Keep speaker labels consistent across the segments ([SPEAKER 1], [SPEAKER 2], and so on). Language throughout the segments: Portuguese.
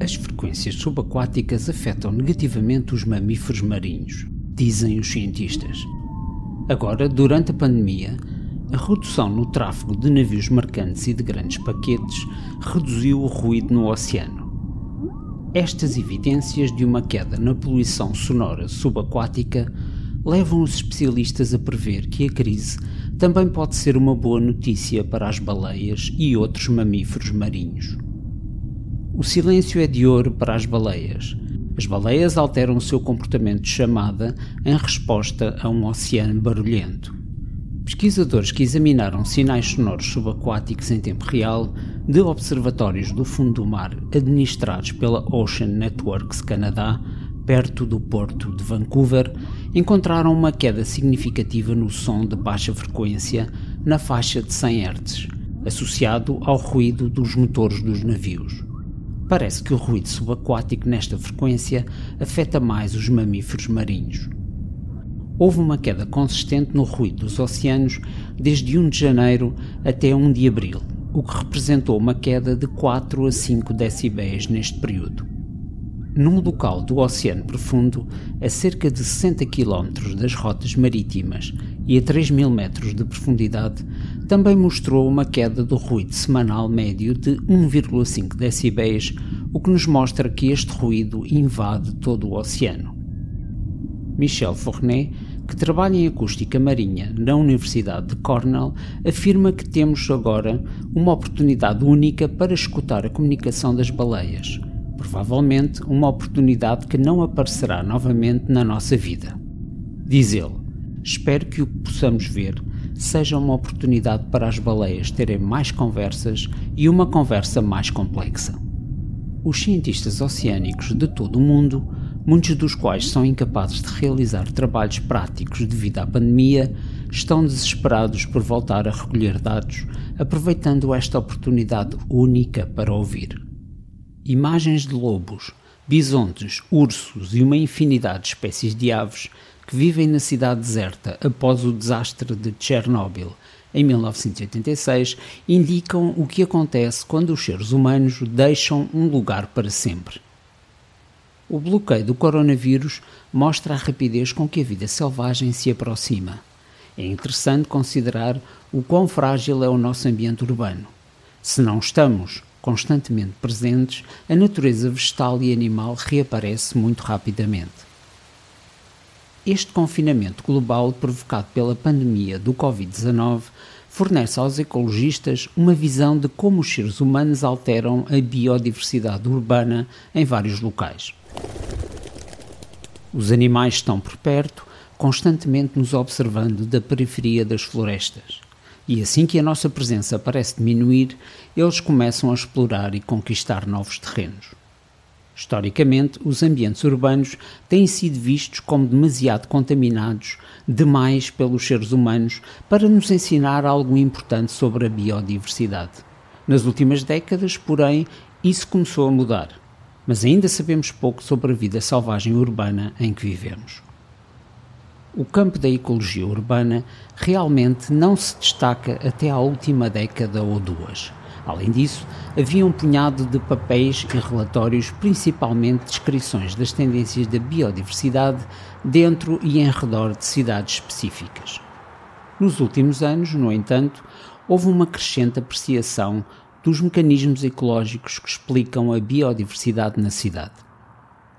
[SPEAKER 1] As frequências subaquáticas afetam negativamente os mamíferos marinhos, dizem os cientistas. Agora, durante a pandemia, a redução no tráfego de navios mercantes e de grandes paquetes reduziu o ruído no oceano. Estas evidências de uma queda na poluição sonora subaquática levam os especialistas a prever que a crise também pode ser uma boa notícia para as baleias e outros mamíferos marinhos. O silêncio é de ouro para as baleias. As baleias alteram o seu comportamento de chamada em resposta a um oceano barulhento. Pesquisadores que examinaram sinais sonoros subaquáticos em tempo real de observatórios do fundo do mar administrados pela Ocean Networks Canadá, perto do porto de Vancouver, encontraram uma queda significativa no som de baixa frequência na faixa de 100 Hz, associado ao ruído dos motores dos navios. Parece que o ruído subaquático nesta frequência afeta mais os mamíferos marinhos. Houve uma queda consistente no ruído dos oceanos desde 1 de janeiro até 1 de abril, o que representou uma queda de 4 a 5 decibéis neste período. Num local do Oceano Profundo, a cerca de 60 km das rotas marítimas e a 3 mil metros de profundidade, também mostrou uma queda do ruído semanal médio de 1,5 decibéis, o que nos mostra que este ruído invade todo o oceano. Michel Fournet, que trabalha em acústica marinha na Universidade de Cornell, afirma que temos agora uma oportunidade única para escutar a comunicação das baleias provavelmente uma oportunidade que não aparecerá novamente na nossa vida. Diz ele: Espero que o que possamos ver seja uma oportunidade para as baleias terem mais conversas e uma conversa mais complexa. Os cientistas oceânicos de todo o mundo, muitos dos quais são incapazes de realizar trabalhos práticos devido à pandemia, estão desesperados por voltar a recolher dados, aproveitando esta oportunidade única para ouvir. Imagens de lobos, bisontes, ursos e uma infinidade de espécies de aves que vivem na cidade deserta após o desastre de Chernobyl em 1986 indicam o que acontece quando os seres humanos deixam um lugar para sempre. O bloqueio do coronavírus mostra a rapidez com que a vida selvagem se aproxima. É interessante considerar o quão frágil é o nosso ambiente urbano. Se não estamos constantemente presentes, a natureza vegetal e animal reaparece muito rapidamente. Este confinamento global provocado pela pandemia do Covid-19 fornece aos ecologistas uma visão de como os seres humanos alteram a biodiversidade urbana em vários locais. Os animais estão por perto, constantemente nos observando da periferia das florestas. E assim que a nossa presença parece diminuir, eles começam a explorar e conquistar novos terrenos. Historicamente, os ambientes urbanos têm sido vistos como demasiado contaminados demais pelos seres humanos para nos ensinar algo importante sobre a biodiversidade. Nas últimas décadas, porém, isso começou a mudar, mas ainda sabemos pouco sobre a vida selvagem urbana em que vivemos o campo da ecologia urbana realmente não se destaca até à última década ou duas. Além disso, havia um punhado de papéis e relatórios, principalmente descrições das tendências da biodiversidade dentro e em redor de cidades específicas. Nos últimos anos, no entanto, houve uma crescente apreciação dos mecanismos ecológicos que explicam a biodiversidade na cidade.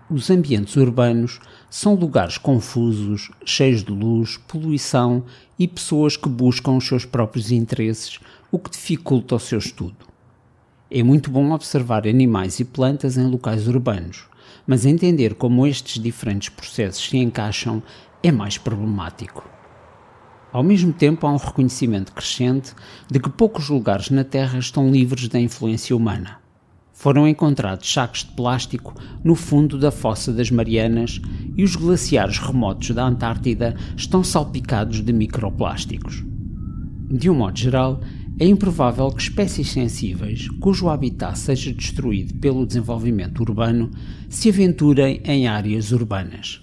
[SPEAKER 1] Os ambientes urbanos são lugares confusos, cheios de luz, poluição e pessoas que buscam os seus próprios interesses, o que dificulta o seu estudo. É muito bom observar animais e plantas em locais urbanos, mas entender como estes diferentes processos se encaixam é mais problemático. Ao mesmo tempo, há um reconhecimento crescente de que poucos lugares na Terra estão livres da influência humana foram encontrados sacos de plástico no fundo da Fossa das Marianas e os glaciares remotos da Antártida estão salpicados de microplásticos. De um modo geral, é improvável que espécies sensíveis, cujo habitat seja destruído pelo desenvolvimento urbano, se aventurem em áreas urbanas.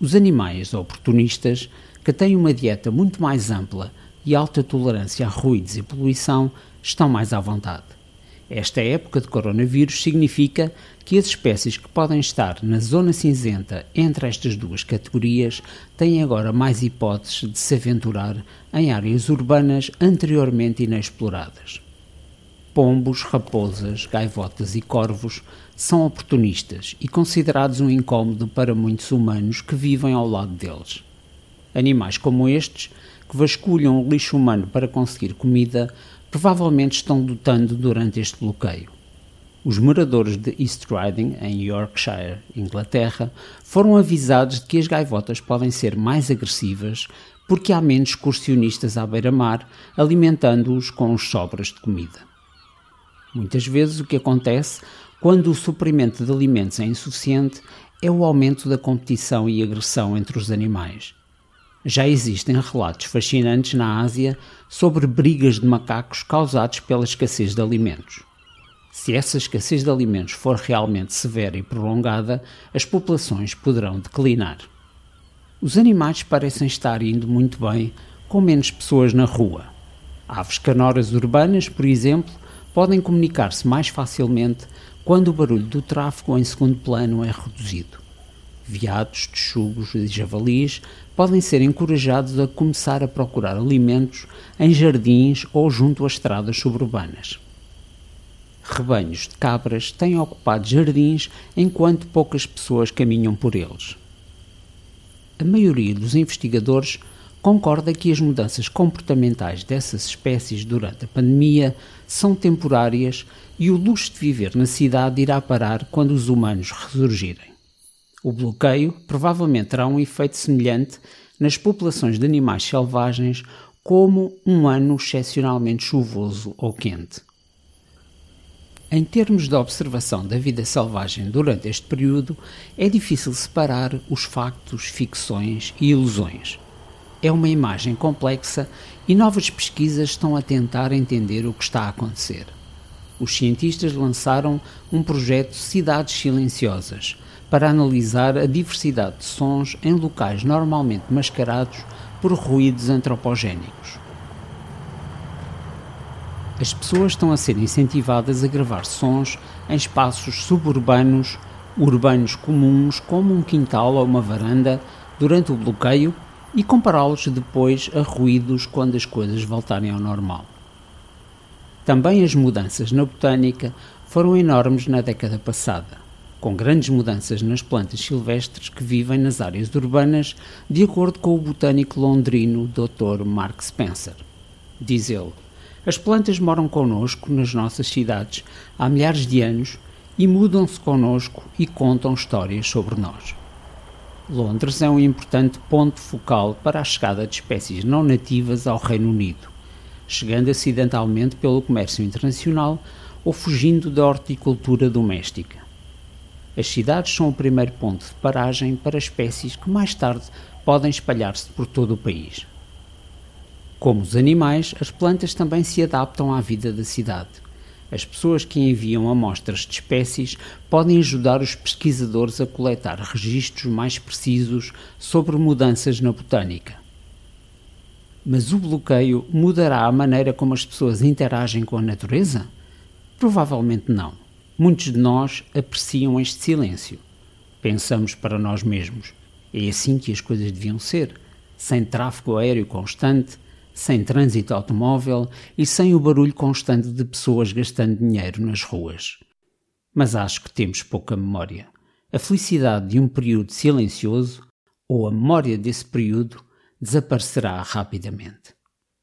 [SPEAKER 1] Os animais oportunistas, que têm uma dieta muito mais ampla e alta tolerância a ruídos e poluição, estão mais à vontade Esta época de coronavírus significa que as espécies que podem estar na zona cinzenta entre estas duas categorias têm agora mais hipóteses de se aventurar em áreas urbanas anteriormente inexploradas. Pombos, raposas, gaivotas e corvos são oportunistas e considerados um incômodo para muitos humanos que vivem ao lado deles. Animais como estes, que vasculham o lixo humano para conseguir comida, provavelmente estão lutando durante este bloqueio. Os moradores de East Riding, em Yorkshire, Inglaterra, foram avisados de que as gaivotas podem ser mais agressivas porque há menos excursionistas à beira-mar, alimentando-os com sobras de comida. Muitas vezes o que acontece quando o suprimento de alimentos é insuficiente é o aumento da competição e agressão entre os animais. Já existem relatos fascinantes na Ásia sobre brigas de macacos causados pela escassez de alimentos. Se essa escassez de alimentos for realmente severa e prolongada, as populações poderão declinar. Os animais parecem estar indo muito bem com menos pessoas na rua. Aves canoras urbanas, por exemplo, podem comunicar-se mais facilmente quando o barulho do tráfego em segundo plano é reduzido. Veados, texugos e javalis podem ser encorajados a começar a procurar alimentos em jardins ou junto a estradas suburbanas. Rebanhos de cabras têm ocupado jardins enquanto poucas pessoas caminham por eles. A maioria dos investigadores concorda que as mudanças comportamentais dessas espécies durante a pandemia são temporárias e o luxo de viver na cidade irá parar quando os humanos ressurgirem. O bloqueio provavelmente terá um efeito semelhante nas populações de animais selvagens, como um ano excepcionalmente chuvoso ou quente. Em termos de observação da vida selvagem durante este período, é difícil separar os factos, ficções e ilusões. É uma imagem complexa e novas pesquisas estão a tentar entender o que está a acontecer. Os cientistas lançaram um projeto Cidades Silenciosas para analisar a diversidade de sons em locais normalmente mascarados por ruídos antropogénicos. As pessoas estão a ser incentivadas a gravar sons em espaços suburbanos, urbanos comuns, como um quintal ou uma varanda, durante o bloqueio e compará-los depois a ruídos quando as coisas voltarem ao normal. Também as mudanças na botânica foram enormes na década passada com grandes mudanças nas plantas silvestres que vivem nas áreas urbanas, de acordo com o botânico londrino Dr. Mark Spencer. Diz ele: As plantas moram connosco nas nossas cidades há milhares de anos e mudam-se connosco e contam histórias sobre nós. Londres é um importante ponto focal para a chegada de espécies não nativas ao Reino Unido, chegando acidentalmente pelo comércio internacional ou fugindo da horticultura doméstica. As cidades são o primeiro ponto de paragem para espécies que mais tarde podem espalhar-se por todo o país. Como os animais, as plantas também se adaptam à vida da cidade. As pessoas que enviam amostras de espécies podem ajudar os pesquisadores a coletar registros mais precisos sobre mudanças na botânica. Mas o bloqueio mudará a maneira como as pessoas interagem com a natureza? Provavelmente não. Muitos de nós apreciam este silêncio. Pensamos para nós mesmos: é assim que as coisas deviam ser, sem tráfego aéreo constante, sem trânsito automóvel e sem o barulho constante de pessoas gastando dinheiro nas ruas. Mas acho que temos pouca memória. A felicidade de um período silencioso ou a memória desse período desaparecerá rapidamente.